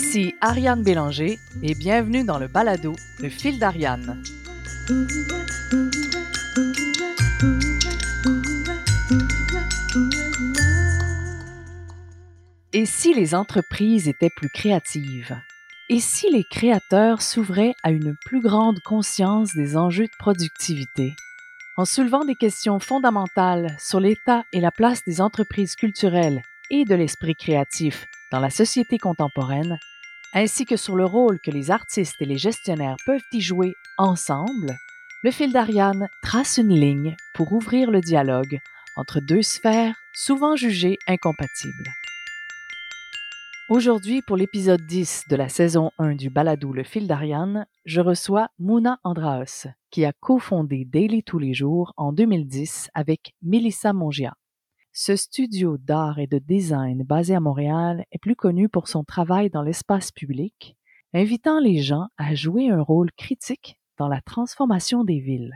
Ici Ariane Bélanger et bienvenue dans le balado Le fil d'Ariane. Et si les entreprises étaient plus créatives? Et si les créateurs s'ouvraient à une plus grande conscience des enjeux de productivité? En soulevant des questions fondamentales sur l'état et la place des entreprises culturelles et de l'esprit créatif dans la société contemporaine, ainsi que sur le rôle que les artistes et les gestionnaires peuvent y jouer ensemble, le fil d'Ariane trace une ligne pour ouvrir le dialogue entre deux sphères souvent jugées incompatibles. Aujourd'hui, pour l'épisode 10 de la saison 1 du balado Le fil d'Ariane, je reçois Mouna Andraos, qui a cofondé Daily Tous les jours en 2010 avec Melissa Mongia. Ce studio d'art et de design basé à Montréal est plus connu pour son travail dans l'espace public, invitant les gens à jouer un rôle critique dans la transformation des villes,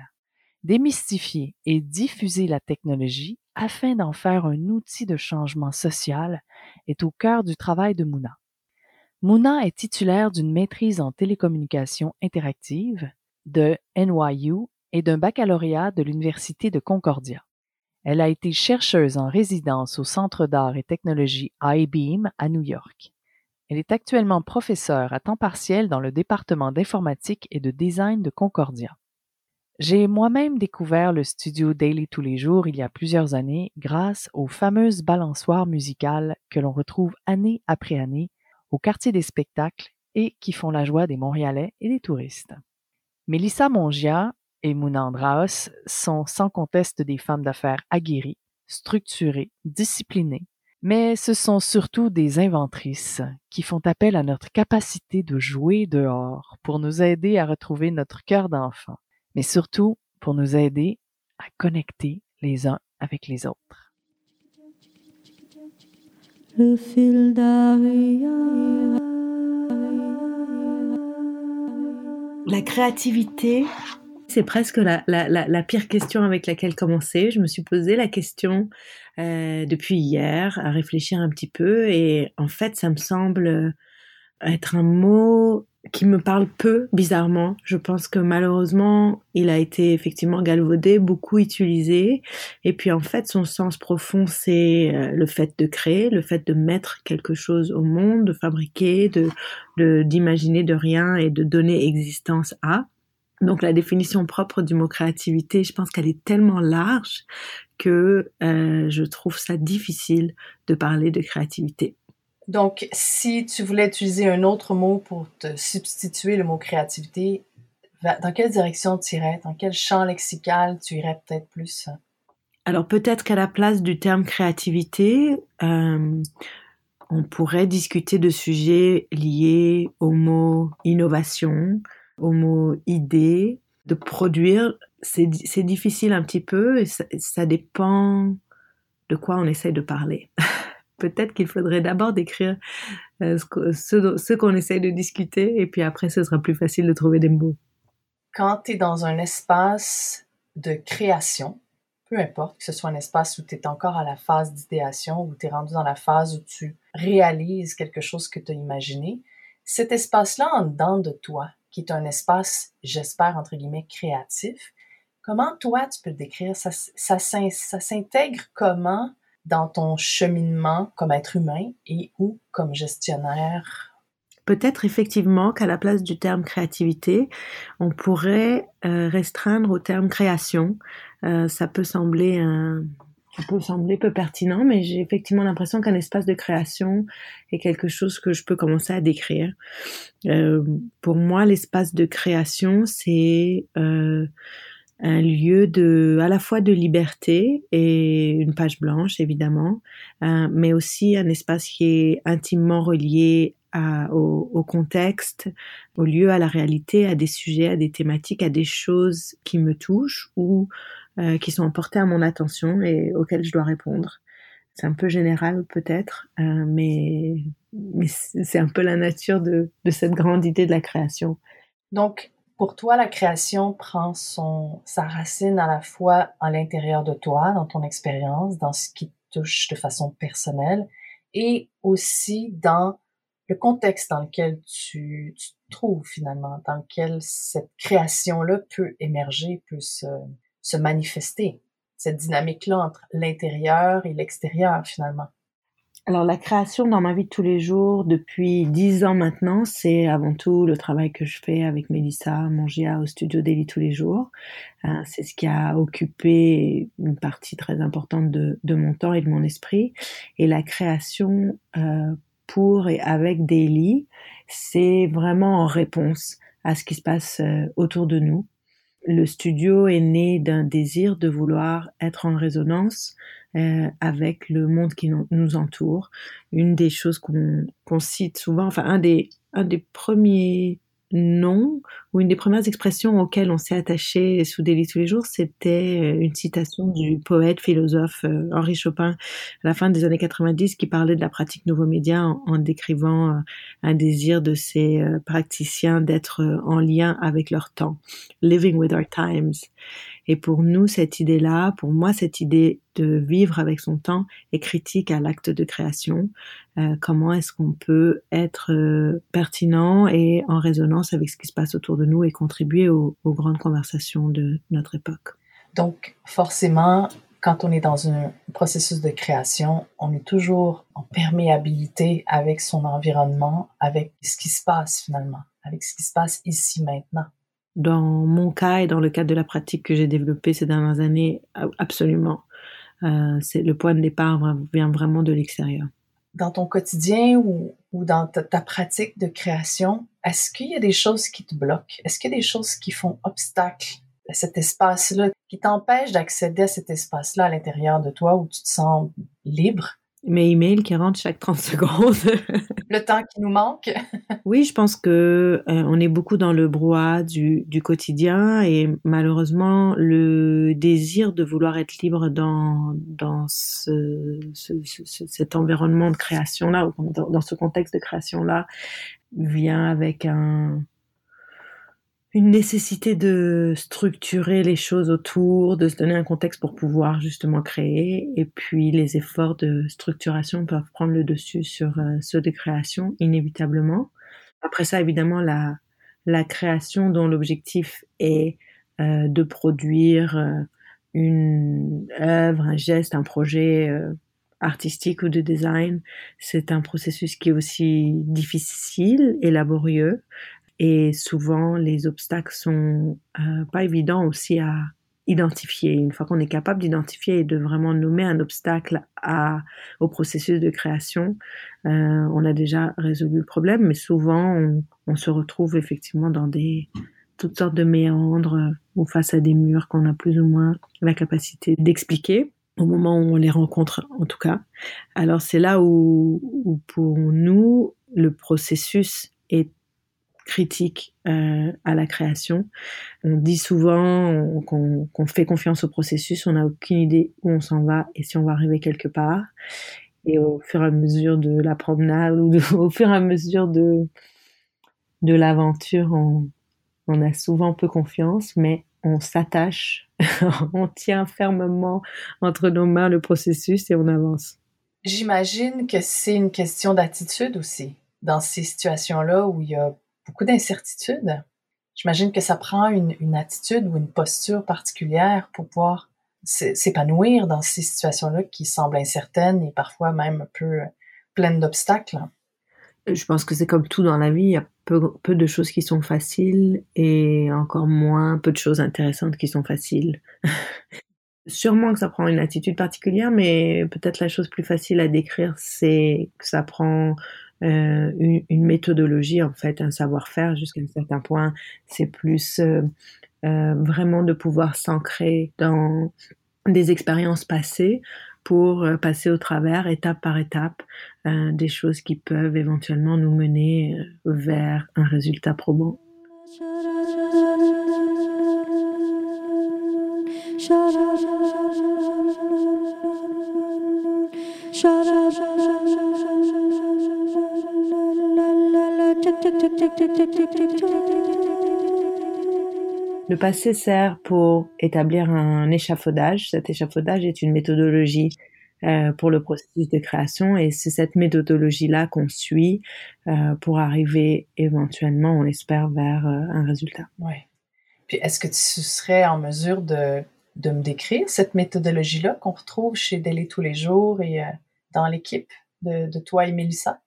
démystifier et diffuser la technologie afin d'en faire un outil de changement social est au cœur du travail de Mouna. Mouna est titulaire d'une maîtrise en télécommunications interactives de NYU et d'un baccalauréat de l'Université de Concordia. Elle a été chercheuse en résidence au Centre d'art et technologie I-Beam à New York. Elle est actuellement professeure à temps partiel dans le département d'informatique et de design de Concordia. J'ai moi-même découvert le studio Daily tous les jours il y a plusieurs années grâce aux fameuses balançoires musicales que l'on retrouve année après année au quartier des spectacles et qui font la joie des Montréalais et des touristes. Mélissa Mongia et Mouna Andraos sont sans conteste des femmes d'affaires aguerries, structurées, disciplinées, mais ce sont surtout des inventrices qui font appel à notre capacité de jouer dehors pour nous aider à retrouver notre cœur d'enfant, mais surtout pour nous aider à connecter les uns avec les autres. Le fil La créativité c'est presque la, la, la, pire question avec laquelle commencer. Je me suis posé la question euh, depuis hier, à réfléchir un petit peu, et en fait, ça me semble être un mot qui me parle peu, bizarrement. Je pense que malheureusement, il a été effectivement galvaudé, beaucoup utilisé. Et puis en fait, son sens profond, c'est euh, le fait de créer, le fait de mettre quelque chose au monde, de fabriquer, de d'imaginer de rien et de donner existence à. Donc la définition propre du mot créativité, je pense qu'elle est tellement large que euh, je trouve ça difficile de parler de créativité. Donc, si tu voulais utiliser un autre mot pour te substituer le mot créativité, dans quelle direction tu irais? Dans quel champ lexical tu irais peut-être plus? Alors peut-être qu'à la place du terme créativité, euh, on pourrait discuter de sujets liés au mot innovation, mot idée, de produire, c'est difficile un petit peu et ça, dépend de quoi on essaie de parler. Peut-être qu'il faudrait d'abord décrire euh, ce, qu'on essaie de discuter et puis après ce sera plus facile de trouver des mots. Quand tu es dans un espace de création, peu importe que ce soit un espace où tu es encore à la phase d'idéation, où tu es rendu dans la phase où tu réalises quelque chose que tu as imaginé, cet espace-là en dedans de toi, qui est un espace, j'espère, entre guillemets, créatif. Comment toi, tu peux le décrire? Ça, s'intègre comment dans ton cheminement comme être humain et ou comme gestionnaire? Peut-être effectivement qu'à la place du terme créativité, on pourrait euh, restreindre au terme création. Euh, ça peut sembler un, ça peut sembler peu pertinent, mais j'ai effectivement l'impression qu'un espace de création est quelque chose que je peux commencer à décrire. Euh, pour moi, l'espace de création, c'est euh, un lieu de, à la fois de liberté et une page blanche, évidemment, euh, mais aussi un espace qui est intimement relié au, au, contexte, au lieu, à la réalité, à des sujets, à des thématiques, à des choses qui me touchent ou euh, qui sont portées à mon attention et auxquelles je dois répondre. C'est un peu général peut-être, euh, mais, mais c'est un peu la nature de, de cette grande idée de la création. Donc, pour toi, la création prend son, sa racine à la fois à l'intérieur de toi, dans ton expérience, dans ce qui te touche de façon personnelle, et aussi dans le contexte dans lequel tu, tu, te trouves finalement, dans lequel cette création-là peut émerger, peut se, se manifester, cette dynamique-là entre l'intérieur et l'extérieur finalement. Alors la création dans ma vie de tous les jours depuis dix ans maintenant, c'est avant tout le travail que je fais avec Mélissa Mongia au studio Daily tous les jours. Euh, c'est ce qui a occupé une partie très importante de, de, mon temps et de mon esprit. Et la création euh, pour et avec Daily, c'est vraiment en réponse à ce qui se passe euh, autour de nous. Le studio est né d'un désir de vouloir être en résonance euh, avec le monde qui nous entoure. Une des choses qu'on cite souvent, enfin un des, un des premiers nom ou une des premières expressions auxquelles on s'est attaché sous Daily tous les jours, c'était euh, une citation du poète philosophe euh, Henri Chopin à la fin des années 90 qui parlait de la pratique nouveaux médias en, décrivant euh, un désir de ces praticiens d'être en lien avec leur temps, living with our times. Et pour nous, cette idée-là, pour moi, cette idée de vivre avec son temps est critique à l'acte de création. Comment est-ce qu'on peut être pertinent et en résonance avec ce qui se passe autour de nous et contribuer aux, aux grandes conversations de notre époque. Donc, forcément, quand on est dans un processus de création, on est toujours en perméabilité avec son environnement, avec ce qui se passe finalement, avec ce qui se passe ici maintenant. Dans mon cas et dans le cadre de la pratique que j'ai développée ces dernières années, absolument. Euh, c'est le point de départ vient vraiment de l'extérieur. Dans ton quotidien ou, ou dans ta, ta, pratique de création, est-ce qu'il y a des choses qui te bloquent? Est-ce qu'il y a des choses qui font obstacle à cet espace-là, qui t'empêchent d'accéder à cet espace-là à l'intérieur de toi où tu te sens libre? Mes emails qui rentrent chaque 30 secondes. le temps qui nous manque. oui, je pense que euh, on est beaucoup dans le brouhaha du, du, quotidien et malheureusement le désir de vouloir être libre dans dans ce, ce, ce, cet environnement de création là, dans, dans ce contexte de création là, vient avec un une nécessité de structurer les choses autour, de se donner un contexte pour pouvoir justement créer. Et puis les efforts de structuration peuvent prendre le dessus sur euh, ceux de création, inévitablement. Après ça, évidemment, la, création dont l'objectif est euh, de produire euh, une œuvre, un geste, un projet artistique ou de design, c'est un processus qui est aussi difficile et laborieux. Et souvent, les obstacles sont euh, pas évidents aussi à identifier. Une fois qu'on est capable d'identifier et de vraiment nommer un obstacle au processus de création, euh, on a déjà résolu le problème. Mais souvent, on, se retrouve effectivement dans des toutes sortes de méandres ou face à des murs qu'on a plus ou moins la capacité d'expliquer au moment où on les rencontre en tout cas. Alors c'est là où pour nous, le processus est critique euh, à la création. On dit souvent qu'on fait confiance au processus, on n'a aucune idée où on s'en va et si on va arriver quelque part. Et au fur et à mesure de la promenade ou au fur et à mesure de, de l'aventure, on, on a souvent peu confiance, mais on s'attache, on tient fermement entre nos mains le processus et on avance. J'imagine que c'est une question d'attitude aussi dans ces situations-là où il y a beaucoup d'incertitudes. J'imagine que ça prend une, attitude ou une posture particulière pour pouvoir s'épanouir dans ces situations-là qui semblent incertaines et parfois même un peu pleines d'obstacles. Je pense que c'est comme tout dans la vie, il y a peu, de choses qui sont faciles et encore moins peu de choses intéressantes qui sont faciles. Sûrement que ça prend une attitude particulière, mais peut-être la chose plus facile à décrire, c'est que ça prend euh, une, méthodologie, en fait, un savoir-faire jusqu'à un certain point. C'est plus euh, euh, vraiment de pouvoir s'ancrer dans des expériences passées pour passer au travers, étape par étape, des choses qui peuvent éventuellement nous mener vers un résultat probant. Le passé sert pour établir un échafaudage. Cet échafaudage est une méthodologie euh, pour le processus de création et c'est cette méthodologie-là qu'on suit euh, pour arriver éventuellement, on espère, vers euh, un résultat. Oui. Puis est-ce que tu serais en mesure de, de me décrire cette méthodologie-là qu'on retrouve chez Délai tous les jours et dans l'équipe de, de toi et Mélissa?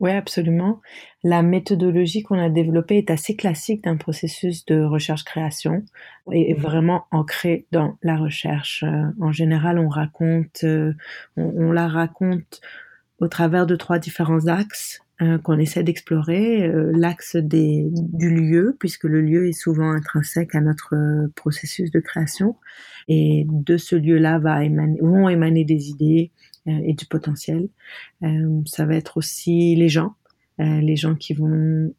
Oui, absolument. La méthodologie qu'on a développée est assez classique d'un processus de recherche-création et est vraiment ancrée dans la recherche. Euh, en général, on raconte, euh, on, la raconte au travers de trois différents axes euh, qu'on essaie d'explorer. L'axe du lieu, puisque le lieu est souvent intrinsèque à notre processus de création. Et de ce lieu-là vont émaner des idées, et du potentiel. Euh, ça va être aussi les gens, euh, les gens qui vont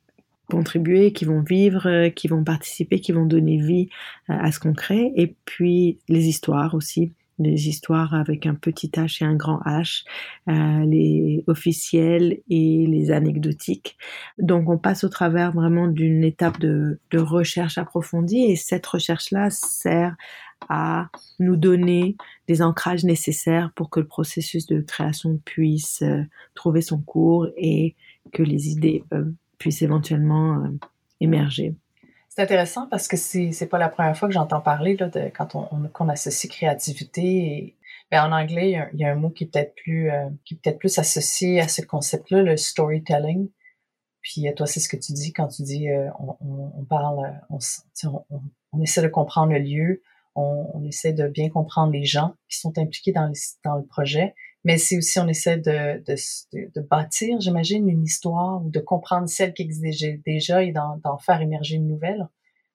contribuer, qui vont vivre, qui vont participer, qui vont donner vie à ce qu'on crée, et puis les histoires aussi, les histoires avec un petit H et un grand H, les officiels et les anecdotiques. Donc on passe au travers vraiment d'une étape de, de, recherche approfondie et cette recherche-là sert à nous donner des ancrages nécessaires pour que le processus de création puisse euh, trouver son cours et que les idées euh, puissent éventuellement euh, émerger. C'est intéressant parce que c'est c'est pas la première fois que j'entends parler là, de quand on, qu'on associe créativité et ben, en anglais il y, a, un mot qui est peut-être plus qui est peut-être plus associé à ce concept-là le storytelling. Puis toi c'est ce que tu dis quand tu dis on, parle on, essaie de comprendre le lieu, on, essaie de bien comprendre les gens qui sont impliqués dans, dans le projet, mais c'est aussi on essaie de, de, de, bâtir, j'imagine, une histoire ou de comprendre celle qui existe déjà et d'en faire émerger une nouvelle.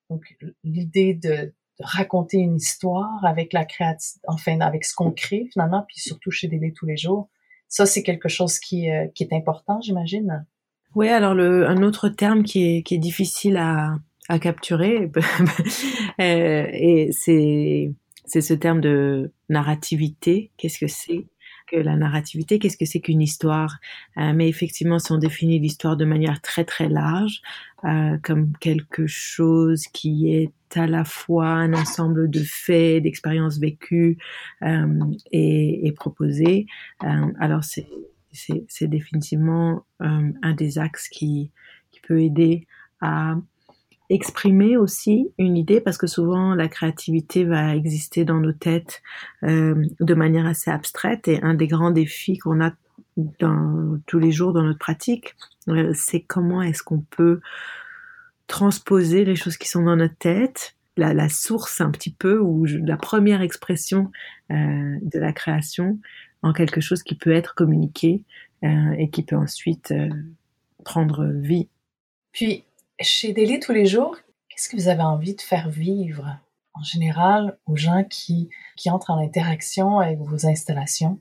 Donc l'idée de, raconter une histoire avec la créativité, enfin avec ce qu'on crée finalement, puis surtout chez Délai tous les jours, ça c'est quelque chose qui, euh, qui est important, j'imagine. Oui, alors le, un autre terme qui est, qui est difficile à, à capturer. Euh, et c'est c'est ce terme de narrativité. Qu'est-ce que c'est que la narrativité? Qu'est-ce que c'est qu'une histoire? Euh, Mais effectivement, si on définit l'histoire de manière très très large, euh, comme quelque chose qui est à la fois un ensemble de faits, d'expériences vécues et, et proposées, alors c'est c'est définitivement un des axes qui, qui peut aider à exprimer aussi une idée parce que souvent la créativité va exister dans nos têtes euh, de manière assez abstraite et un des grands défis qu'on a dans, tous les jours dans notre pratique, euh, c'est comment est-ce qu'on peut transposer les choses qui sont dans notre tête, la, la source un petit peu ou la première expression euh, de la création en quelque chose qui peut être communiqué euh, et qui peut ensuite euh, prendre vie. Puis chez Daily tous les jours, qu'est-ce que vous avez envie de faire vivre en général aux gens qui, qui entrent en interaction avec vos installations?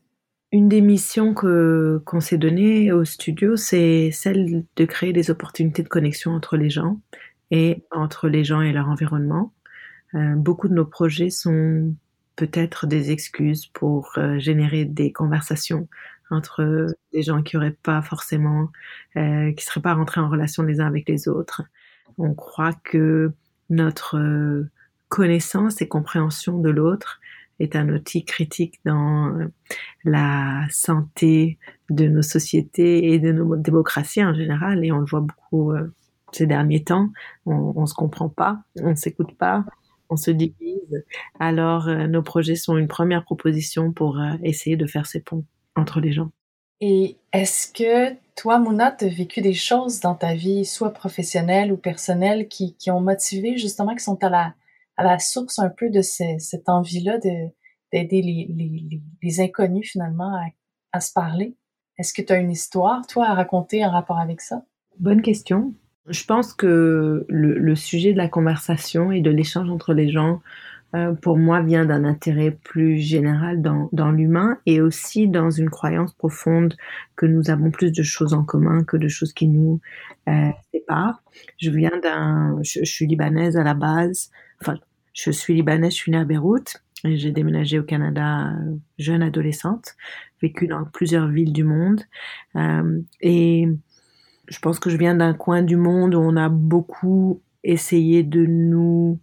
Une des missions que qu'on s'est données au studio, c'est celle de créer des opportunités de connexion entre les gens et entre les gens et leur environnement. Euh, beaucoup de nos projets sont peut-être des excuses pour euh, générer des conversations entre des gens qui auraient pas forcément, euh, qui seraient pas rentrés en relation les uns avec les autres. On croit que notre euh, connaissance et compréhension de l'autre est un outil critique dans la santé de nos sociétés et de nos démocraties en général. Et on le voit beaucoup euh, ces derniers temps. On, on se comprend pas, on s'écoute pas, on se divise. Alors, euh, nos projets sont une première proposition pour essayer de faire ces ponts entre les gens. Et est-ce que toi, Mouna, tu as vécu des choses dans ta vie, soit professionnelle ou personnelle, qui, qui ont motivé justement, qui sont à la, à la source un peu de cette envie-là de, d'aider les, les, les, inconnus finalement à, à se parler? Est-ce que tu as une histoire, toi, à raconter en rapport avec ça? Bonne question. Je pense que le, le sujet de la conversation et de l'échange entre les gens euh, pour moi, vient d'un intérêt plus général dans, dans l'humain et aussi dans une croyance profonde que nous avons plus de choses en commun que de choses qui nous euh, séparent. Je viens d'un, je, suis libanaise à la base. Enfin, je suis libanaise, je suis née à Beyrouth. J'ai déménagé au Canada euh, jeune adolescente, vécu dans plusieurs villes du monde. Euh, et je pense que je viens d'un coin du monde où on a beaucoup essayé de nous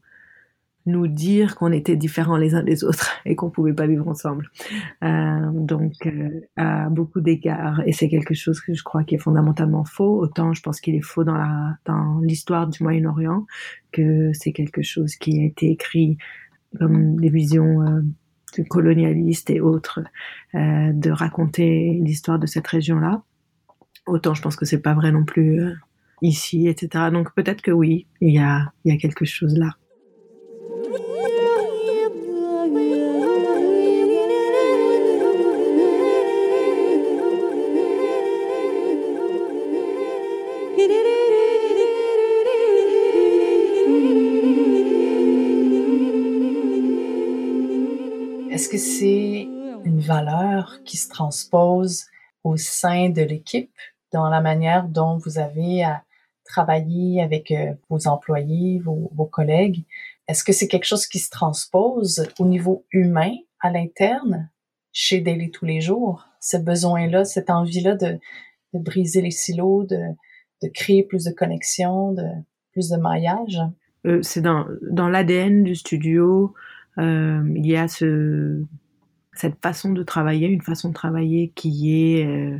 nous dire qu'on était différents les uns des autres et qu'on pouvait pas vivre ensemble. Euh, donc, euh, à beaucoup d'égards, et c'est quelque chose que je crois qui est fondamentalement faux. Autant je pense qu'il est faux dans la dans l'histoire du Moyen-Orient que c'est quelque chose qui a été écrit comme des visions euh, colonialistes et autres euh, de raconter l'histoire de cette région-là. Autant je pense que c'est pas vrai non plus euh, ici, etc. Donc peut-être que oui, il y a il y a quelque chose là. C'est une valeur qui se transpose au sein de l'équipe dans la manière dont vous avez à travailler avec euh, vos employés, vos, collègues? Est-ce que c'est quelque chose qui se transpose au niveau humain à l'interne chez Daily tous les jours? Ce besoin-là, cette envie-là de, briser les silos, de, créer plus de connexions, de plus de maillage? Euh, c'est dans l'ADN du studio. Euh, il y a ce, cette façon de travailler, une façon de travailler qui est euh,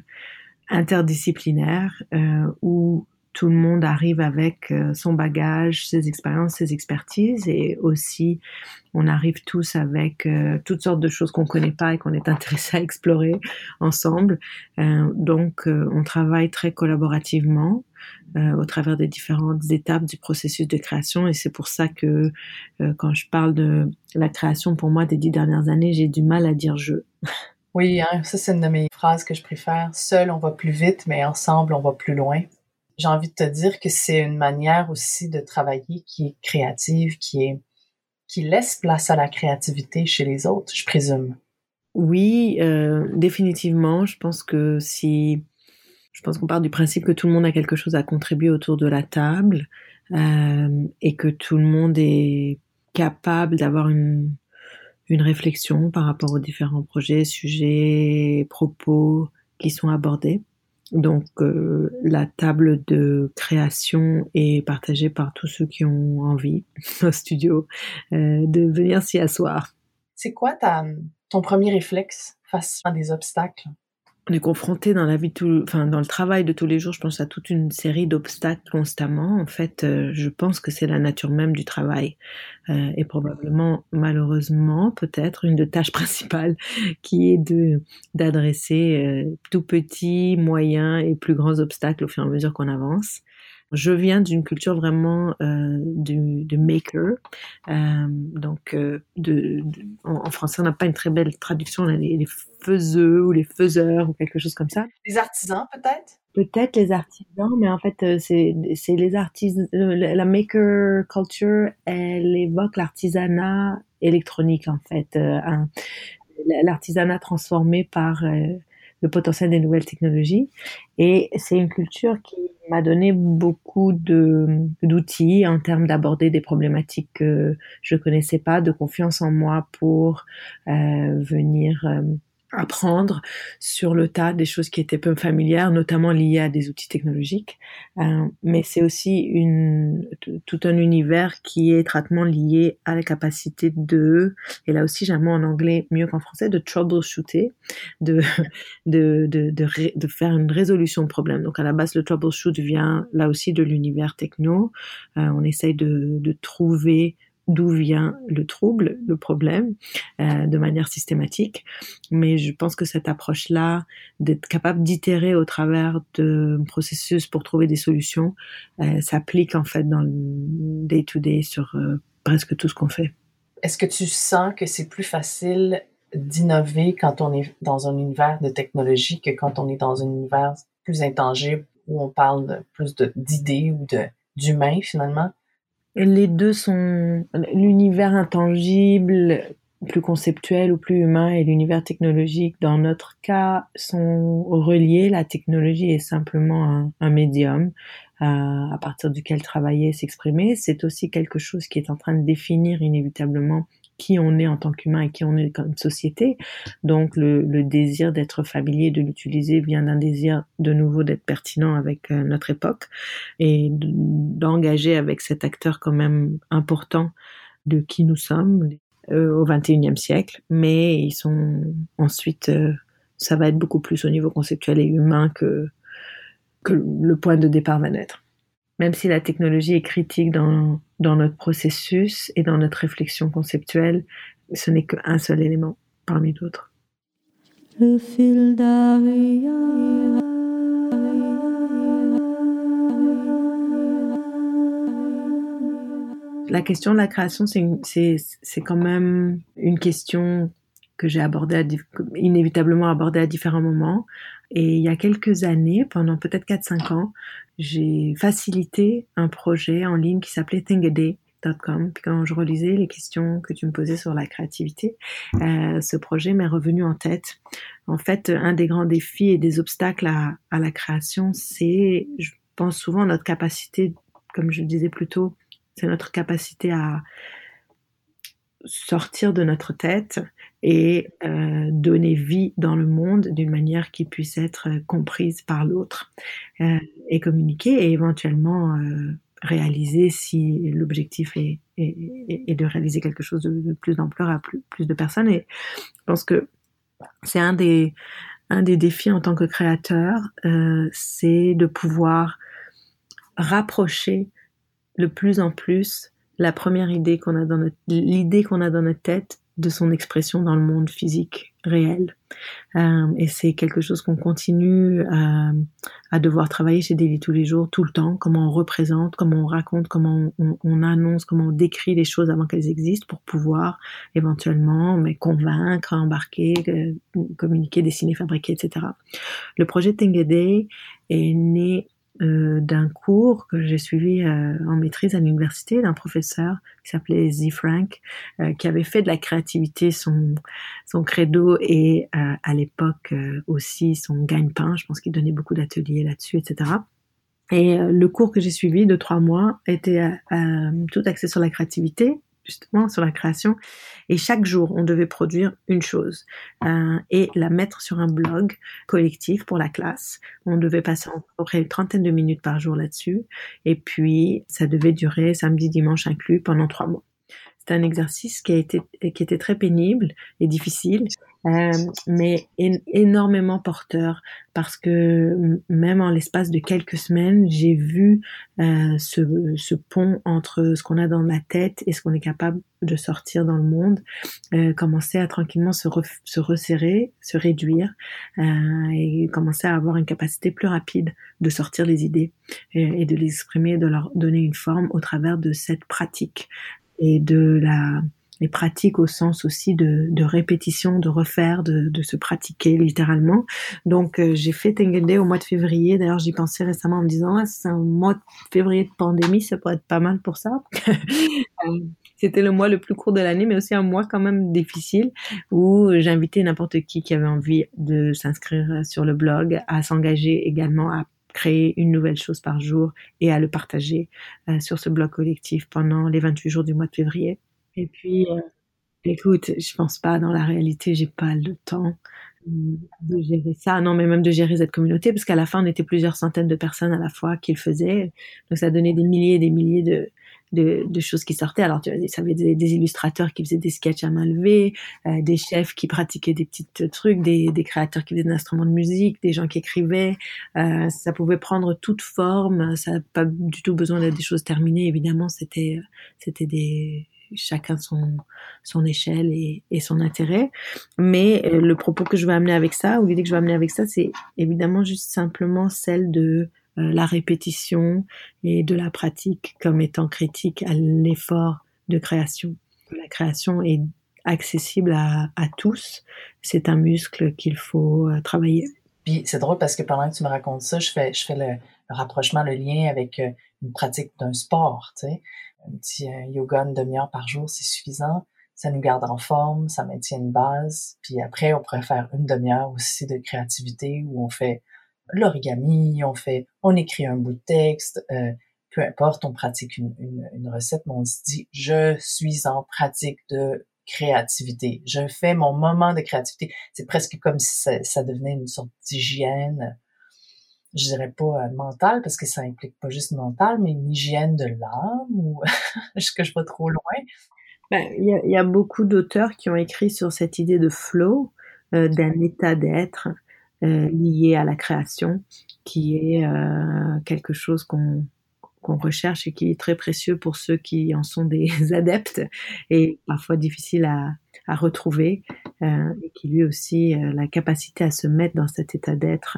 interdisciplinaire, euh, où tout le monde arrive avec euh, son bagage, ses expériences, ses expertises, et aussi on arrive tous avec euh, toutes sortes de choses qu'on connaît pas et qu'on est intéressé à explorer ensemble. Euh, donc on travaille très collaborativement au travers des différentes étapes du processus de création, et c'est pour ça que quand je parle de la création, pour moi des dix dernières années, j'ai du mal à dire je. Oui, hein, ça c'est une de mes phrases que je préfère. Seul on va plus vite, mais ensemble on va plus loin j'ai envie de te dire que c'est une manière aussi de travailler qui est créative, qui est qui laisse place à la créativité chez les autres, je présume. Oui, euh, définitivement. Je pense que si, je pense qu'on part du principe que tout le monde a quelque chose à contribuer autour de la table euh, et que tout le monde est capable d'avoir une une réflexion par rapport aux différents projets, sujets, propos qui sont abordés. Donc euh, la table de création est partagée par tous ceux qui ont envie au studio euh, de venir s'y asseoir. C'est quoi ta, ton premier réflexe face à des obstacles? On est confronté dans la vie tout, enfin dans le travail de tous les jours, je pense à toute une série d'obstacles constamment. En fait, euh, je pense que c'est la nature même du travail euh, et probablement, malheureusement, peut-être une de tâches principales qui est de d'adresser euh, tout petits, moyens et plus grands obstacles au fur et à mesure qu'on avance. Je viens d'une culture vraiment euh, du, de maker, euh, donc euh, de, en, français on n'a pas une très belle traduction, les, les faiseux ou les faiseurs ou quelque chose comme ça. Les artisans peut-être? Peut-être les artisans, mais en fait euh, c'est c'est les artisans. La maker culture, elle évoque l'artisanat électronique en fait, euh, l'artisanat transformé par euh, le potentiel des nouvelles technologies. Et c'est une culture qui m'a donné beaucoup d'outils en termes d'aborder des problématiques que je connaissais pas, de confiance en moi pour euh, venir euh, apprendre sur le tas des choses qui étaient peu familières, notamment liées à des outils technologiques. Euh, mais c'est aussi une, tout un univers qui est étroitement lié à la capacité de, et là aussi j'ai un mot en anglais mieux qu'en français, de troubleshooter, de, de, de, de, de, faire une résolution de problème. Donc à la base, le troubleshoot vient là aussi de l'univers techno. Euh, on essaye de, de trouver d'où vient le trouble, le problème, euh, de manière systématique. Mais je pense que cette approche-là, d'être capable d'itérer au travers de processus pour trouver des solutions, euh, s'applique en fait dans le day-to-day sur euh, presque tout ce qu'on fait. Est-ce que tu sens que c'est plus facile d'innover quand on est dans un univers de technologie que quand on est dans un univers plus intangible où on parle plus d'idées ou de d'humain finalement? Les deux sont l'univers intangible, plus conceptuel ou plus humain et l'univers technologique dans notre cas sont reliés. La technologie est simplement un, médium euh, à partir duquel travailler, s'exprimer. C'est aussi quelque chose qui est en train de définir inévitablement qui on est en tant qu'humain et qui on est comme société. Donc le, le désir d'être familier, de l'utiliser vient d'un désir de nouveau d'être pertinent avec euh, notre époque et d'engager avec cet acteur quand même important de qui nous sommes euh, au XXIe siècle, mais ils sont ensuite, euh, ça va être beaucoup plus au niveau conceptuel et humain que, que le point de départ va naître. Même si la technologie est critique dans, dans notre processus et dans notre réflexion conceptuelle, ce n'est qu'un seul élément parmi d'autres. Le fil La question de la création, c'est quand même une question que j'ai abordée inévitablement abordée à différents moments. Et il y a quelques années, pendant peut-être 4-5 ans, j'ai facilité un projet en ligne qui s'appelait Thingaday.com. Puis quand je relisais les questions que tu me posais sur la créativité, euh, ce projet m'est revenu en tête. En fait, un des grands défis et des obstacles à la création, c'est, je pense souvent, notre capacité, comme je le disais plus tôt, c'est notre capacité à sortir de notre tête et euh, donner vie dans le monde d'une manière qui puisse être comprise par l'autre euh, et communiquer et éventuellement euh, réaliser si l'objectif est, est, de réaliser quelque chose de, plus d'ampleur à plus, plus de personnes. Et je pense que c'est un des, un des défis en tant que créateur, c'est de pouvoir rapprocher le plus en plus la première idée qu'on a dans notre l'idée qu'on a dans notre tête de son expression dans le monde physique réel. Euh, et c'est quelque chose qu'on continue à, à, devoir travailler chez Daily tous les jours, tout le temps, comment on représente, comment on raconte, comment on, on annonce, comment on décrit les choses avant qu'elles existent pour pouvoir éventuellement mais convaincre, embarquer, euh, communiquer, dessiner, fabriquer, etc. Le projet Day est né euh, d'un cours que j'ai suivi euh, en maîtrise à l'université d'un professeur qui s'appelait Z. Frank, euh, qui avait fait de la créativité son, son credo et à l'époque aussi son gagne-pain. Je pense qu'il donnait beaucoup d'ateliers là-dessus, etc. Et le cours que j'ai suivi de trois mois était tout axé sur la créativité justement sur la création. Et chaque jour, on devait produire une chose euh, et la mettre sur un blog collectif pour la classe. On devait passer à une trentaine de minutes par jour là-dessus. Et puis, ça devait durer samedi, dimanche inclus pendant trois mois. C'est un exercice qui a été qui était très pénible et difficile, mais énormément porteur parce que même en l'espace de quelques semaines, j'ai vu euh, ce, pont entre ce qu'on a dans la tête et ce qu'on est capable de sortir dans le monde euh, commencer à tranquillement se, se resserrer, se réduire euh, et commencer à avoir une capacité plus rapide de sortir les idées et, et de les exprimer, de leur donner une forme au travers de cette pratique et de la les pratiques au sens aussi de, de répétition, de refaire, de, de, se pratiquer littéralement. Donc euh, j'ai fait Tengen au mois de février. D'ailleurs j'y pensais récemment en me disant ah, c'est un mois de février de pandémie, ça pourrait être pas mal pour ça. Euh, c'était le mois le plus court de l'année, mais aussi un mois quand même difficile où j'invitais n'importe qui qui avait envie de s'inscrire sur le blog à s'engager également à créer une nouvelle chose par jour et à le partager euh, sur ce blog collectif pendant les 28 jours du mois de février. Et puis, euh, écoute, je pense pas, dans la réalité, j'ai pas le temps euh, de gérer ça, non, mais même de gérer cette communauté, parce qu'à la fin, on était plusieurs centaines de personnes à la fois qui le faisaient. Donc, ça donnait des milliers et des milliers de, de, de, choses qui sortaient. Alors, tu vois, ça avait des, illustrateurs qui faisaient des sketchs à main levée, euh, des chefs qui pratiquaient des petits trucs, des, des, créateurs qui faisaient des instruments de musique, des gens qui écrivaient. Euh, ça pouvait prendre toute forme. Ça n'a pas du tout besoin d'être des choses terminées. Évidemment, c'était, c'était des, chacun son, échelle et, son intérêt. Mais euh, le propos que je veux amener avec ça, ou l'idée que je veux amener avec ça, c'est évidemment juste simplement celle de euh, la répétition et de la pratique comme étant critique à l'effort de création. La création est accessible à, tous. C'est un muscle qu'il faut euh, travailler. Puis c'est drôle parce que pendant que tu me racontes ça, je fais, je fais le, le rapprochement, le lien avec une pratique d'un sport. Tu sais. Un petit euh, yoga une demi-heure par jour, c'est suffisant. Ça nous garde en forme, ça maintient une base. Puis après, on pourrait faire une demi-heure aussi de créativité où on fait l'origami, on fait, on écrit un bout de texte, euh, peu importe, on pratique une, une, recette, mais on se dit, je suis en pratique de créativité. Je fais mon moment de créativité. C'est presque comme si ça, ça devenait une sorte d'hygiène je dirais pas euh, mental parce que ça implique pas juste mental, mais une hygiène de l'âme ou est-ce que je vais trop loin? Ben, il y, a beaucoup d'auteurs qui ont écrit sur cette idée de flow, euh, d'un état d'être euh, lié à la création, qui est euh, quelque chose qu'on qu'on recherche et qui est très précieux pour ceux qui en sont des adeptes et parfois difficile à, à retrouver et qui lui aussi la capacité à se mettre dans cet état d'être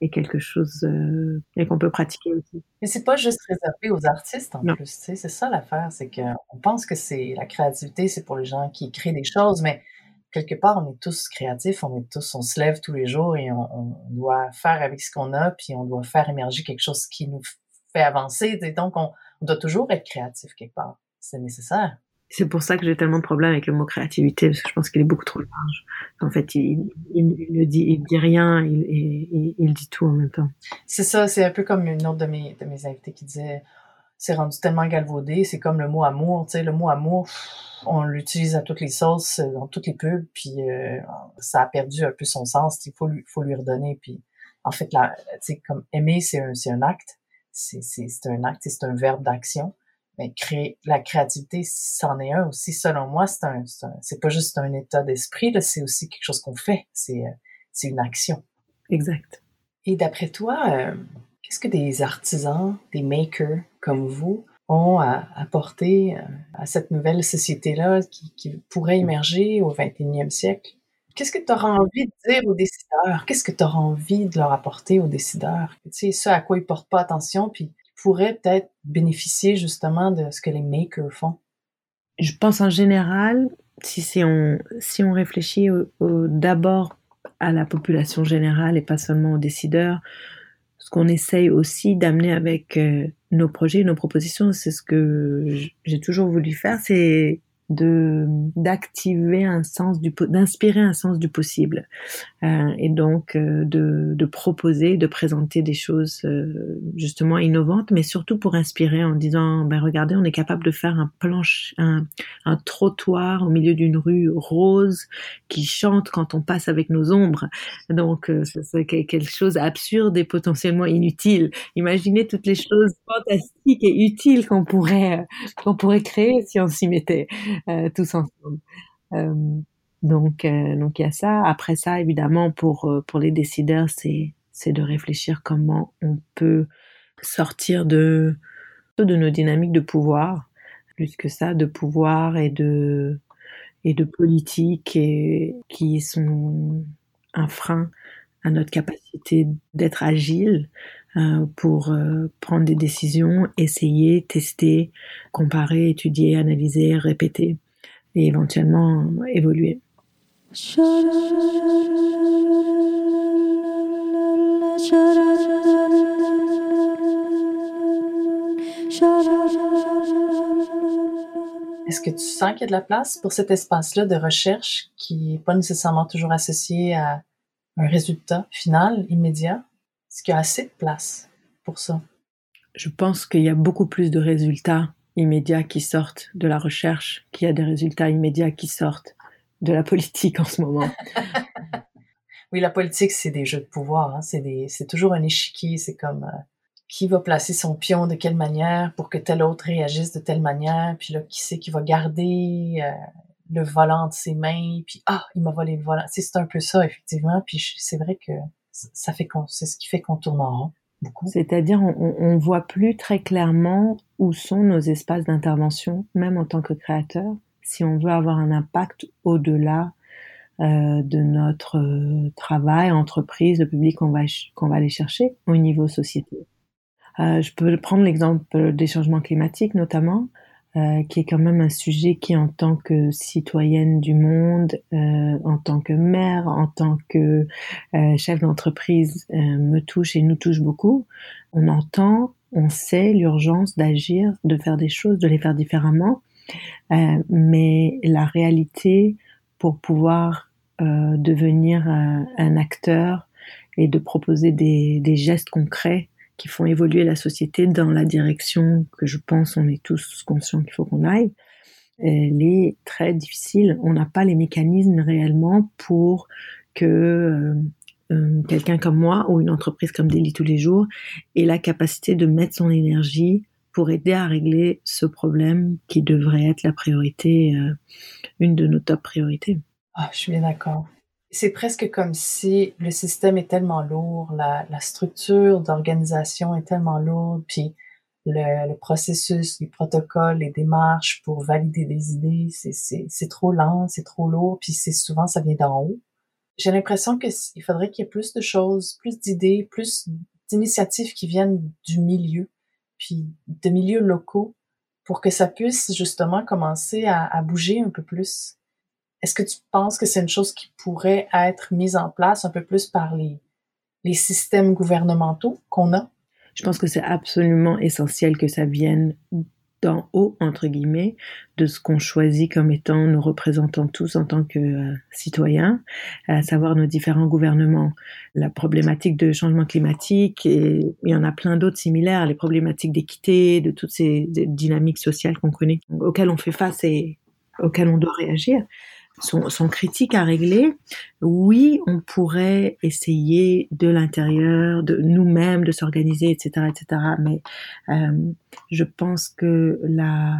est quelque chose euh, et qu'on peut pratiquer aussi. Mais c'est pas juste réservé aux artistes en plus, c'est ça l'affaire, c'est qu'on pense que c'est la créativité, c'est pour les gens qui créent des choses, mais quelque part on est tous créatifs, on est tous, on se lève tous les jours et on, on doit faire avec ce qu'on a, puis on doit faire émerger quelque chose qui nous fait avancer. Donc, on, doit toujours être créatif quelque part. C'est nécessaire. C'est pour ça que j'ai tellement de problèmes avec le mot créativité, parce que je pense qu'il est beaucoup trop large. En fait, il, ne dit, il dit rien, il, il, dit tout en même temps. C'est ça, c'est un peu comme une autre de mes, de mes invités qui disait, c'est rendu tellement galvaudé, c'est comme le mot amour, tu sais, le mot amour, on l'utilise à toutes les sauces, dans toutes les pubs, puis euh, ça a perdu un peu son sens, il faut lui, faut lui redonner, puis en fait, tu sais, comme aimer, c'est un, un acte, c'est un acte, c'est un verbe d'action. Mais créer la créativité, c'en est un aussi. Selon moi, c'est un, c'est pas juste un état d'esprit, c'est aussi quelque chose qu'on fait. C'est euh, c'est une action. Exact. Et d'après toi, euh, qu'est-ce que des artisans, des makers comme vous ont à apporter euh, à cette nouvelle société-là qui, qui pourrait émerger au 21e siècle? Qu'est-ce que tu auras envie de dire aux décideurs? Qu'est-ce que tu auras envie de leur apporter aux décideurs? Tu sais, ce à quoi ils portent pas attention, puis pourraient peut-être bénéficier justement de ce que les makers font? Je pense en général, si, on, si on réfléchit d'abord à la population générale et pas seulement aux décideurs, ce qu'on essaye aussi d'amener avec euh, nos projets, nos propositions, c'est ce que j'ai toujours voulu faire, c'est de d'activer un sens du d'inspirer un sens du possible. Euh, et donc euh, de, de proposer de présenter des choses euh, justement innovantes mais surtout pour inspirer en disant ben regardez on est capable de faire un planche un, un trottoir au milieu d'une rue rose qui chante quand on passe avec nos ombres. Donc euh, c'est quelque chose d'absurde et potentiellement inutile. Imaginez toutes les choses fantastiques et utiles qu'on pourrait qu'on pourrait créer si on s'y mettait. euh, tous ensemble. Euh, donc, euh, donc il y a ça. Après ça, évidemment, pour pour les décideurs, c'est c'est de réfléchir comment on peut sortir de de nos dynamiques de pouvoir, plus que ça, de pouvoir et de et de politique et qui sont un frein à notre capacité d'être agile euh, pour euh, prendre des décisions, essayer, tester, comparer, étudier, analyser, répéter et éventuellement évoluer. Est-ce que tu sens qu'il y a de la place pour cet espace-là de recherche qui n'est pas nécessairement toujours associé à un résultat final, immédiat? Est-ce qu'il y a assez de place pour ça? Je pense qu'il y a beaucoup plus de résultats immédiats qui sortent de la recherche qu'il y a des résultats immédiats qui sortent de la politique en ce moment. oui, la politique, c'est des jeux de pouvoir. Hein. C'est toujours un échiquier. C'est comme euh, qui va placer son pion de quelle manière pour que tel autre réagisse de telle manière. Puis là, qui c'est qui va garder euh, le volant de ses mains? Puis ah, il m'a volé le volant. C'est un peu ça, effectivement. Puis c'est vrai que ça fait c'est ce qui fait qu'on tourne en rond. C'est-à-dire, on, on voit plus très clairement où sont nos espaces d'intervention, même en tant que créateur, si on veut avoir un impact au-delà euh, de notre euh, travail, entreprise, le public qu'on va qu'on va aller chercher au niveau société. Euh, je peux prendre l'exemple des changements climatiques notamment. Euh, qui est quand même un sujet qui, en tant que citoyenne du monde, euh, en tant que mère, en tant que euh, chef d'entreprise, me touche et nous touche beaucoup. On entend, on sait l'urgence d'agir, de faire des choses, de les faire différemment, mais la réalité pour pouvoir devenir un, acteur et de proposer des, des gestes concrets qui font évoluer la société dans la direction que je pense on est tous conscients qu'il faut qu'on aille, elle est très difficile. On n'a pas les mécanismes réellement pour que euh, euh, quelqu'un comme moi ou une entreprise comme Daily tous les jours ait la capacité de mettre son énergie pour aider à régler ce problème qui devrait être la priorité, euh, une de nos top priorités. Ah, je suis d'accord. C'est presque comme si le système est tellement lourd, la, la structure d'organisation est tellement lourde, puis le, processus, les protocoles, les démarches pour valider des idées, c'est trop lent, c'est trop lourd, puis c'est souvent ça vient d'en haut. J'ai l'impression qu'il faudrait qu'il y ait plus de choses, plus d'idées, plus d'initiatives qui viennent du milieu, puis de milieux locaux, pour que ça puisse justement commencer à, à bouger un peu plus. Est-ce que tu penses que c'est une chose qui pourrait être mise en place un peu plus par les, les systèmes gouvernementaux qu'on a? Je pense que c'est absolument essentiel que ça vienne d'en haut, entre guillemets, de ce qu'on choisit comme étant nos représentants tous en tant que euh, citoyens, à savoir nos différents gouvernements. La problématique de changement climatique, et il y en a plein d'autres similaires, les problématiques d'équité, de toutes ces dynamiques sociales qu'on connaît, auxquelles on fait face et auxquelles on doit réagir sont, critiques à régler, oui, on pourrait essayer de l'intérieur, de nous-mêmes, de s'organiser, etc., etc. Mais euh, je pense que la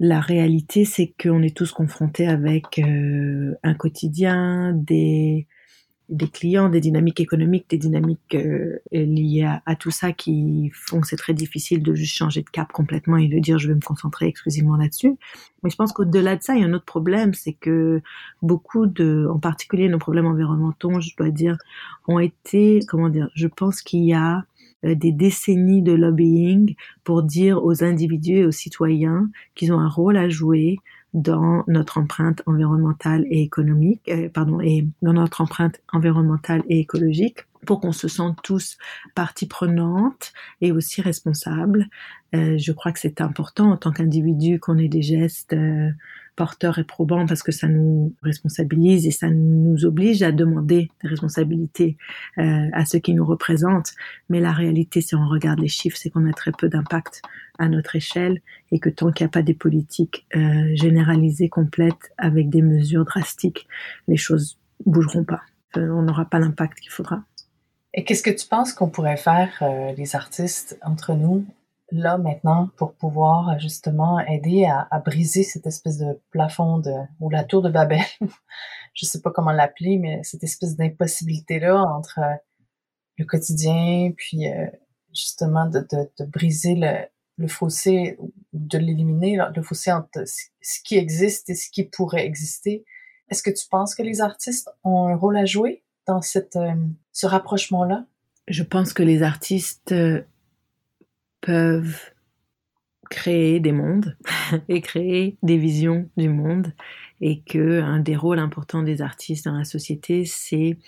la réalité, c'est qu'on est tous confrontés avec euh, un quotidien, des des clients, des dynamiques économiques, des dynamiques euh, liées à, tout ça qui font que c'est très difficile de juste changer de cap complètement et de dire je vais me concentrer exclusivement là-dessus. Mais je pense qu'au-delà de ça, il y a un autre problème, c'est que beaucoup de, en particulier nos problèmes environnementaux, je dois dire, ont été, comment dire, je pense qu'il y a euh, des décennies de lobbying pour dire aux individus et aux citoyens qu'ils ont un rôle à jouer dans notre empreinte environnementale et économique, euh, pardon, et dans notre empreinte environnementale et écologique pour qu'on se sente tous partie prenante et aussi responsable. Euh, je crois que c'est important en tant qu'individu qu'on ait des gestes porteurs et probants parce que ça nous responsabilise et ça nous oblige à demander des responsabilités euh, à ceux qui nous représentent. Mais la réalité, si on regarde les chiffres, c'est qu'on a très peu d'impact à notre échelle et que tant qu'il n'y a pas des politiques euh, généralisées complètes avec des mesures drastiques, les choses bougeront pas. Euh, on n'aura pas l'impact qu'il faudra. Et qu'est-ce que tu penses qu'on pourrait faire, euh, les artistes, entre nous, là maintenant, pour pouvoir justement aider à, à, briser cette espèce de plafond de, ou la tour de Babel, je sais pas comment l'appeler, mais cette espèce d'impossibilité-là entre le quotidien, puis justement de, de, de briser le, le fossé, de l'éliminer, le fossé entre ce qui existe et ce qui pourrait exister. Est-ce que tu penses que les artistes ont un rôle à jouer dans cette, euh, ce rapprochement-là? Je pense que les artistes euh, peuvent créer des mondes et créer des visions du monde et que un des rôles importants des artistes dans la société, c'est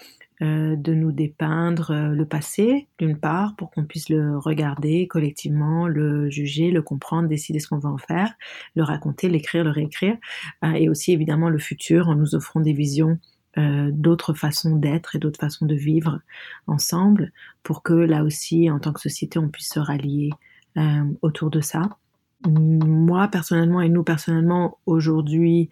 euh, de nous dépeindre euh, le passé, d'une part, pour qu'on puisse le regarder collectivement, le juger, le comprendre, décider ce qu'on va en faire, le raconter, l'écrire, le réécrire, euh, et aussi évidemment le futur en nous offrant des visions d'autres façons d'être et d'autres façons de vivre ensemble, pour que là aussi, en tant que société, on puisse se rallier autour de ça. Moi personnellement et nous personnellement aujourd'hui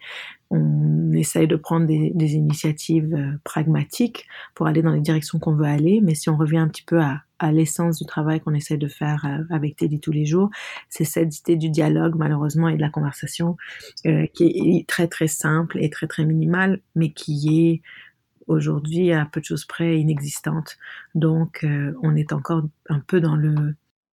on essaye de prendre des, initiatives euh, pragmatiques pour aller dans les directions qu'on veut aller. Mais si on revient un petit peu à, l'essence du travail qu'on essaye de faire euh, avec Teddy tous les jours c'est cette idée du dialogue malheureusement et de la conversation euh, qui est très très simple et très très minimale mais qui est aujourd'hui à peu de choses près inexistante. Donc on est encore un peu dans le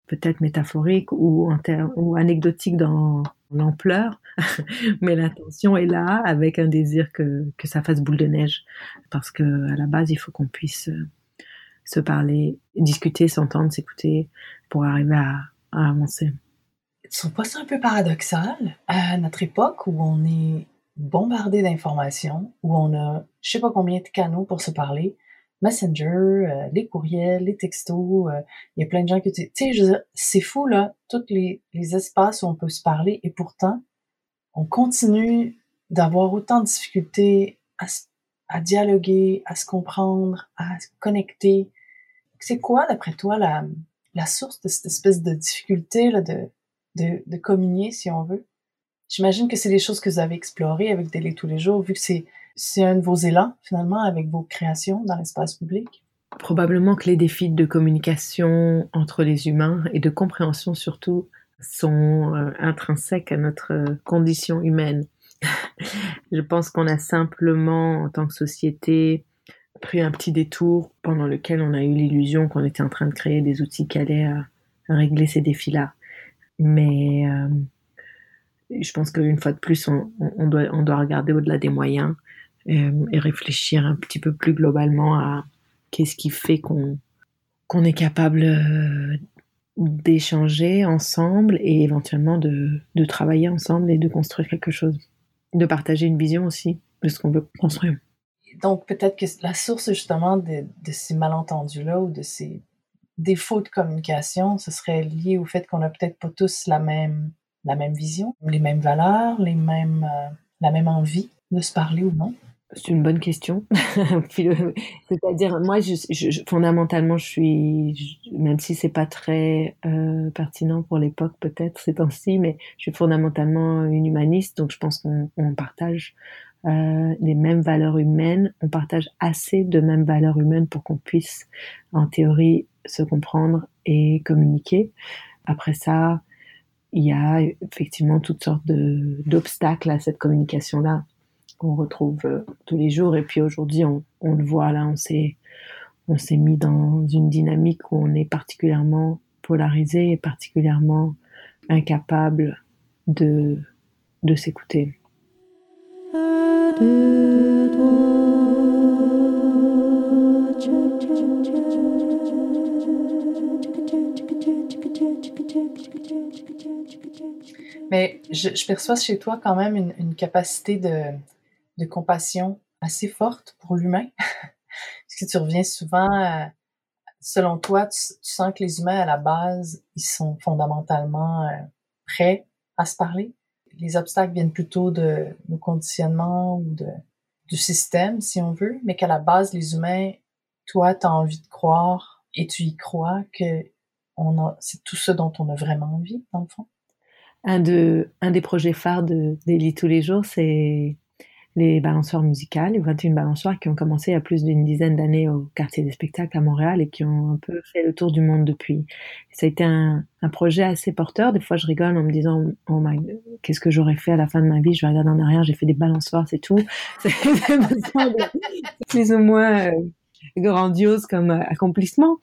peut-être métaphorique ou, ou anecdotique dans l'ampleur, mais l'intention est là avec un désir que, que ça fasse boule de neige, parce que à la base, il faut qu'on puisse euh, se parler, discuter, s'entendre, s'écouter pour arriver à, avancer. Sont pas ça un peu paradoxal à notre époque où on est bombardé d'informations, où on a je sais pas combien de canaux pour se parler, Messenger, euh, les courriels, les textos, euh, il y a plein de gens qui... Tu sais, c'est fou, là, tous les, les espaces où on peut se parler, et pourtant, on continue d'avoir autant de difficultés à, à, dialoguer, à se comprendre, à se connecter. C'est quoi, d'après toi, la, la source de cette espèce de difficulté là, de, de, de communier, si on veut? J'imagine que c'est des choses que vous avez explorées avec Délai tous les jours, vu que c'est c'est un de vos élans, finalement, avec vos créations dans l'espace public? probablement que les défis de communication entre les humains et de compréhension surtout sont euh, intrinsèques à notre condition humaine. Je pense qu'on a simplement, en tant que société, pris un petit détour pendant lequel on a eu l'illusion qu'on était en train de créer des outils qui allaient euh, régler ces défis-là. Mais euh, je pense qu'une fois de plus, on doit regarder au-delà des moyens et, et, réfléchir un petit peu plus globalement à qu'est-ce qui fait qu'on qu'on est capable d'échanger ensemble et éventuellement de, de travailler ensemble et de construire quelque chose. De partager une vision aussi de ce qu'on veut construire. Donc peut-être que la source justement de, de ces malentendus-là ou de ces défauts de communication, ce serait lié au fait qu'on n'a peut-être pas tous la même, la même vision, les mêmes valeurs, les mêmes, euh, la même envie de se parler ou non. C'est une bonne question. C'est-à-dire, moi, je, je, fondamentalement, je suis, même si c'est pas très euh, pertinent pour l'époque peut-être ces temps-ci, mais je suis fondamentalement une humaniste, donc je pense qu'on partage euh, les mêmes valeurs humaines, on partage assez de mêmes valeurs humaines pour qu'on puisse, en théorie, se comprendre et communiquer. Après ça, il y a effectivement toutes sortes d'obstacles à cette communication-là qu'on retrouve euh, tous les jours. Et puis aujourd'hui, on, le voit là, on s'est, on s'est mis dans une dynamique où on est particulièrement polarisé et particulièrement incapable de, s'écouter. Mais je, perçois chez toi quand même une capacité de, de compassion assez forte pour l'humain. Parce que tu reviens souvent, euh, selon toi, tu, sens que les humains à la base, ils sont fondamentalement euh, prêts à se parler. Les obstacles viennent plutôt de nos conditionnements ou de, du système, si on veut, mais qu'à la base, les humains, toi, tu as envie de croire et tu y crois que c'est tout ce dont on a vraiment envie, dans le fond. Un, de, un des projets phares de tous les jours, c'est les balançoires musicales, les 21 balançoires qui ont commencé il y a plus d'une dizaine d'années au quartier des spectacles à Montréal et qui ont un peu fait le tour du monde depuis. Ça a été un, projet assez porteur. Des fois, je rigole en me disant, oh my, qu'est-ce que j'aurais fait à la fin de ma vie? Je vais regarder en arrière, j'ai fait des balançoires, c'est tout. C'est plus ou moins euh, grandiose comme euh, accomplissement.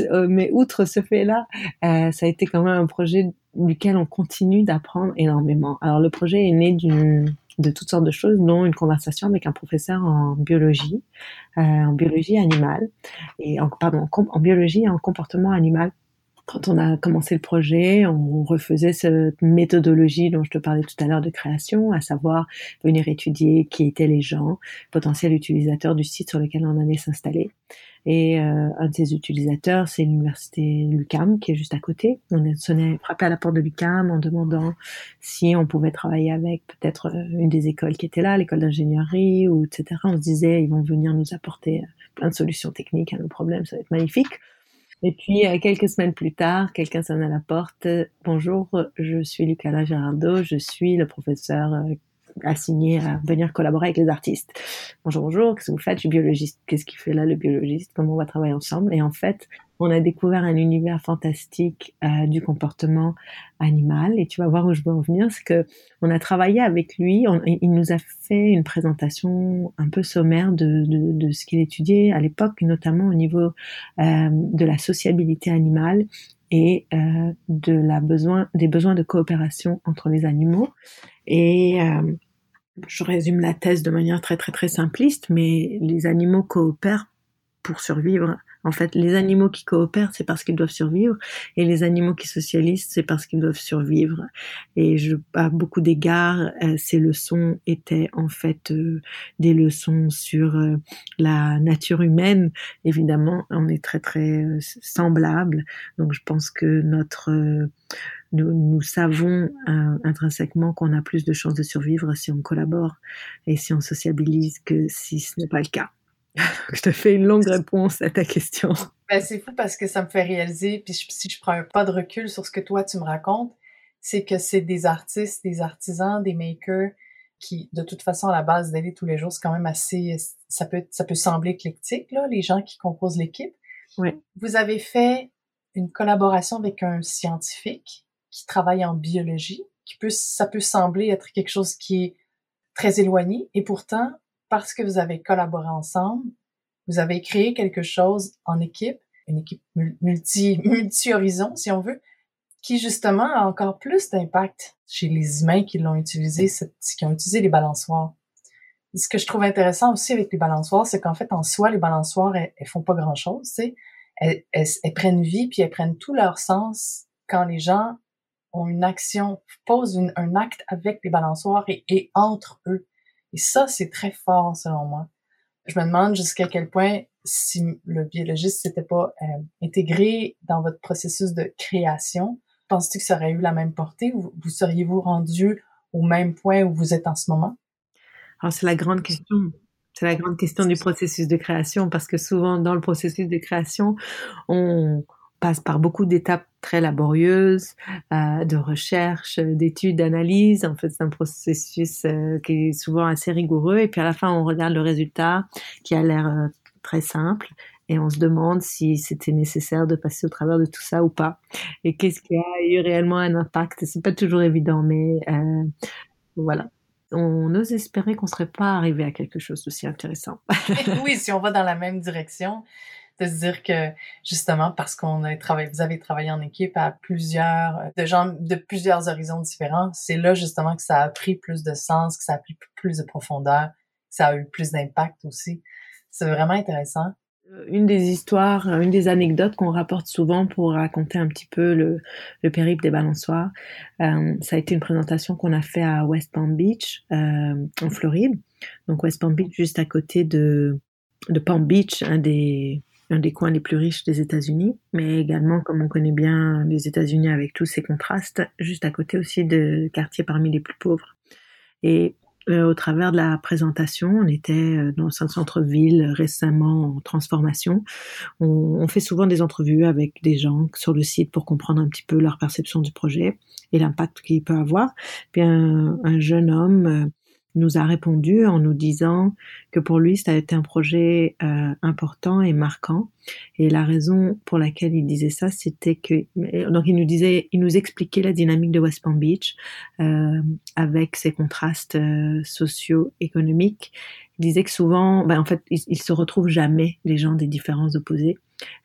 Euh, mais outre ce fait-là, ça a été quand même un projet duquel on continue d'apprendre énormément. Alors, le projet est né d'une de toutes sortes de choses, dont une conversation avec un professeur en biologie, euh, en biologie animale, et en, pardon, en, biologie et en comportement animal. Quand on a commencé le projet, on refaisait cette méthodologie dont je te parlais tout à l'heure de création, à savoir venir étudier qui étaient les gens, potentiels utilisateurs du site sur lequel on allait s'installer. Et euh, un de ces utilisateurs, c'est l'université Lucam qui est juste à côté. On est sonné, frappé à la porte de Lucam en demandant si on pouvait travailler avec peut-être euh, une des écoles qui était là, l'école d'ingénierie etc. On se disait ils vont venir nous apporter euh, plein de solutions techniques à nos problèmes, ça va être magnifique. Et puis, quelques semaines plus tard, quelqu'un sonne à la porte. Bonjour, je suis Lucas Gerardo, je suis le professeur assigné à venir collaborer avec les artistes. Bonjour, bonjour, qu'est-ce que vous faites? Je suis biologiste. Qu'est-ce qu'il fait là, le biologiste? Comment on va travailler ensemble? Et en fait, on a découvert un univers fantastique euh, du comportement animal. Et tu vas voir où je veux en venir, c'est que on a travaillé avec lui. il nous a fait une présentation un peu sommaire de, de, ce qu'il étudiait à l'époque, notamment au niveau euh, de la sociabilité animale et euh, de la besoin des besoins de coopération entre les animaux et je résume la thèse de manière très très très simpliste, mais les animaux coopèrent pour survivre. En fait, les animaux qui coopèrent, c'est parce qu'ils doivent survivre, et les animaux qui socialisent, c'est parce qu'ils doivent survivre. Et je, à beaucoup d'égards, euh, ces leçons étaient en fait euh, des leçons sur euh, la nature humaine. Évidemment, on est très très semblables, donc je pense que notre nous, nous savons euh, intrinsèquement qu'on a plus de chances de survivre si on collabore et si on sociabilise que si ce n'est pas le cas. je te fais une longue réponse à ta question. Ben, c'est fou parce que ça me fait réaliser, puis si je prends un pas de recul sur ce que toi tu me racontes, c'est que c'est des artistes, des artisans, des makers qui, de toute façon, à la base d'aller tous les jours, c'est quand même assez, ça peut, ça peut sembler éclectique, là, les gens qui composent l'équipe, Oui. Vous avez fait une collaboration avec un scientifique qui travaille en biologie, qui peut, ça peut sembler être quelque chose qui est très éloigné, et pourtant, parce que vous avez collaboré ensemble, vous avez créé quelque chose en équipe, une équipe multi, multi-horizon, si on veut, qui justement a encore plus d'impact chez les humains qui l'ont utilisé, qui ont utilisé les balançoires. ce que je trouve intéressant aussi avec les balançoires, c'est qu'en fait, en soi, les balançoires, elles, font pas grand-chose, tu sais. Elles, elles, prennent vie, puis elles prennent tout leur sens quand les gens ont une action, posent un acte avec les balançoires et, et entre eux. Et ça, c'est très fort, selon moi. Je me demande jusqu'à quel point, si le biologiste s'était pas euh, intégré dans votre processus de création, Penses-tu que ça aurait eu la même portée ou vous seriez-vous rendu au même point où vous êtes en ce moment? Alors, c'est la grande question. C'est la grande question du processus de création parce que souvent dans le processus de création, on passe par beaucoup d'étapes très laborieuses, euh, de recherche, d'études, d'analyse. En fait, c'est un processus euh, qui est souvent assez rigoureux. Et puis à la fin, on regarde le résultat qui a l'air euh, très simple et on se demande si c'était nécessaire de passer au travers de tout ça ou pas. Et qu'est-ce qui a eu réellement un impact? C'est pas toujours évident, mais euh, voilà. On ose espérer qu'on serait pas arrivé à quelque chose d'aussi intéressant. oui, si on va dans la même direction, de se dire que justement parce qu'on a travaillé, vous avez travaillé en équipe à plusieurs de gens de plusieurs horizons différents, c'est là justement que ça a pris plus de sens, que ça a pris plus de profondeur, que ça a eu plus d'impact aussi. C'est vraiment intéressant. Euh, une des histoires, euh, une des anecdotes qu'on rapporte souvent pour raconter un petit peu le, le périple des balançoires, euh, ça a été une présentation qu'on a fait à West Palm Beach, euh, en Floride. Donc West Palm Beach, juste à côté de, de Palm Beach, un des, un des coins les plus riches des États-Unis, mais également, comme on connaît bien les États-Unis avec tous ces contrastes, juste à côté aussi de quartiers parmi les plus pauvres. Et euh, au travers de la présentation. On était euh, dans un centre-ville récemment en transformation. On, fait souvent des entrevues avec des gens sur le site pour comprendre un petit peu leur perception du projet et l'impact qu'il peut avoir. Puis un, un jeune homme euh, nous a répondu en nous disant que pour lui, ça a été un projet euh, important et marquant. Et la raison pour laquelle il disait ça, c'était que donc il nous disait, il nous expliquait la dynamique de West Palm Beach euh, avec ses contrastes euh, socio-économiques. Il disait que souvent, ben, en fait, ils, ils se retrouvent jamais les gens des différences opposées.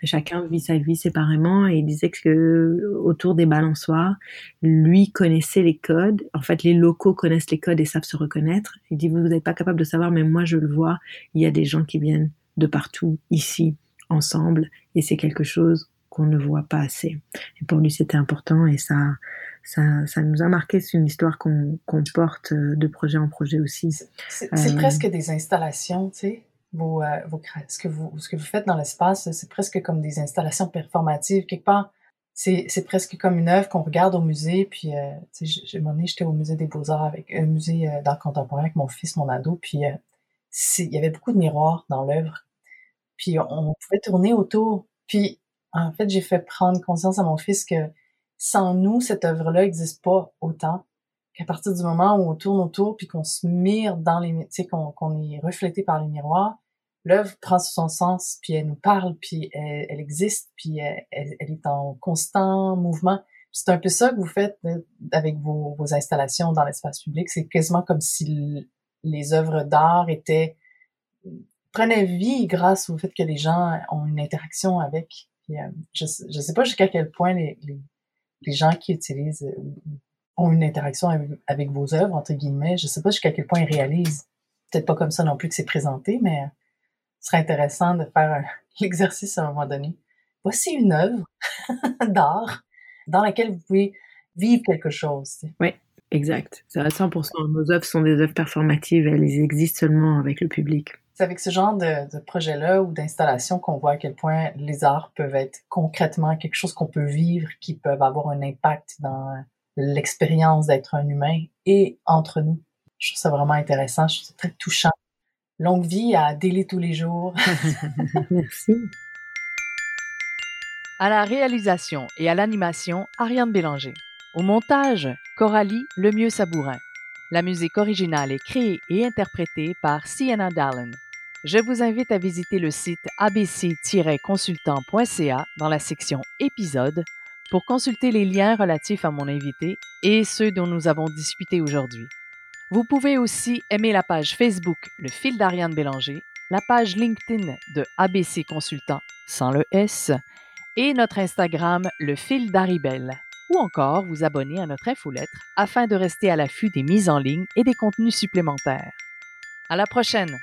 Chacun vit sa vie séparément et il disait que autour des balançoires, lui connaissait les codes. En fait, les locaux connaissent les codes et savent se reconnaître. Il dit, vous n'êtes pas capable de savoir, mais moi, je le vois. Il y a des gens qui viennent de partout, ici, ensemble, et c'est quelque chose qu'on ne voit pas assez. Et pour lui, c'était important et ça, ça, ça nous a marqué. C'est une histoire qu'on porte de projet en projet aussi. C'est euh, presque des installations, tu sais vos, euh, vos, ce, que vous, ce que vous faites dans l'espace, c'est presque comme des installations performatives. Quelque part, c'est, c'est presque comme une œuvre qu'on regarde au musée. Puis, euh, moment donné, j'étais au musée des Beaux-Arts avec un musée euh, d'art contemporain avec mon fils, mon ado. Puis, euh, il y avait beaucoup de miroirs dans l'œuvre. Puis, on pouvait tourner autour. Puis, en fait, j'ai fait prendre conscience à mon fils que sans nous, cette œuvre-là n'existe pas autant qu'à partir du moment où on tourne autour puis qu'on se mire dans les, tu sais, qu'on, qu'on est reflété par les miroirs, l'œuvre prend son sens, puis elle nous parle, puis elle, existe, puis elle, est en constant mouvement. C'est un peu ça que vous faites euh, avec vos, installations dans l'espace public. C'est quasiment comme si les œuvres d'art étaient prenaient vie grâce au fait que les gens ont une interaction avec. Euh, je je sais pas jusqu'à quel point les, gens qui utilisent euh, ont une interaction avec, avec, vos œuvres entre guillemets. Je sais pas jusqu'à quel point ils réalisent. Peut-être pas comme ça non plus que c'est présenté, mais ce serait intéressant de faire l'exercice à un moment donné. Voici une œuvre d'art dans laquelle vous pouvez vivre quelque chose. Oui, exact. C'est à 100%. Nos œuvres sont des œuvres performatives. Elles existent seulement avec le public. C'est avec ce genre de, de projet-là ou d'installation qu'on voit à quel point les arts peuvent être concrètement quelque chose qu'on peut vivre, qui peuvent avoir un impact dans l'expérience d'être un humain et entre nous. Je trouve ça vraiment intéressant. Je trouve ça très touchant Longue vie à Délai tous les jours. Merci. À la réalisation et à l'animation, Ariane Bélanger. Au montage, Coralie Lemieux-Sabourin. La musique originale est créée et interprétée par Sienna Dallin. Je vous invite à visiter le site abc-consultant.ca dans la section Épisodes pour consulter les liens relatifs à mon invité et ceux dont nous avons discuté aujourd'hui. Vous pouvez aussi aimer la page Facebook Le fil d'Ariane Bélanger, la page LinkedIn de ABC Consultant sans le S et notre Instagram Le fil d'Aribel ou encore vous abonner à notre infolettre afin de rester à l'affût des mises en ligne et des contenus supplémentaires. À la prochaine!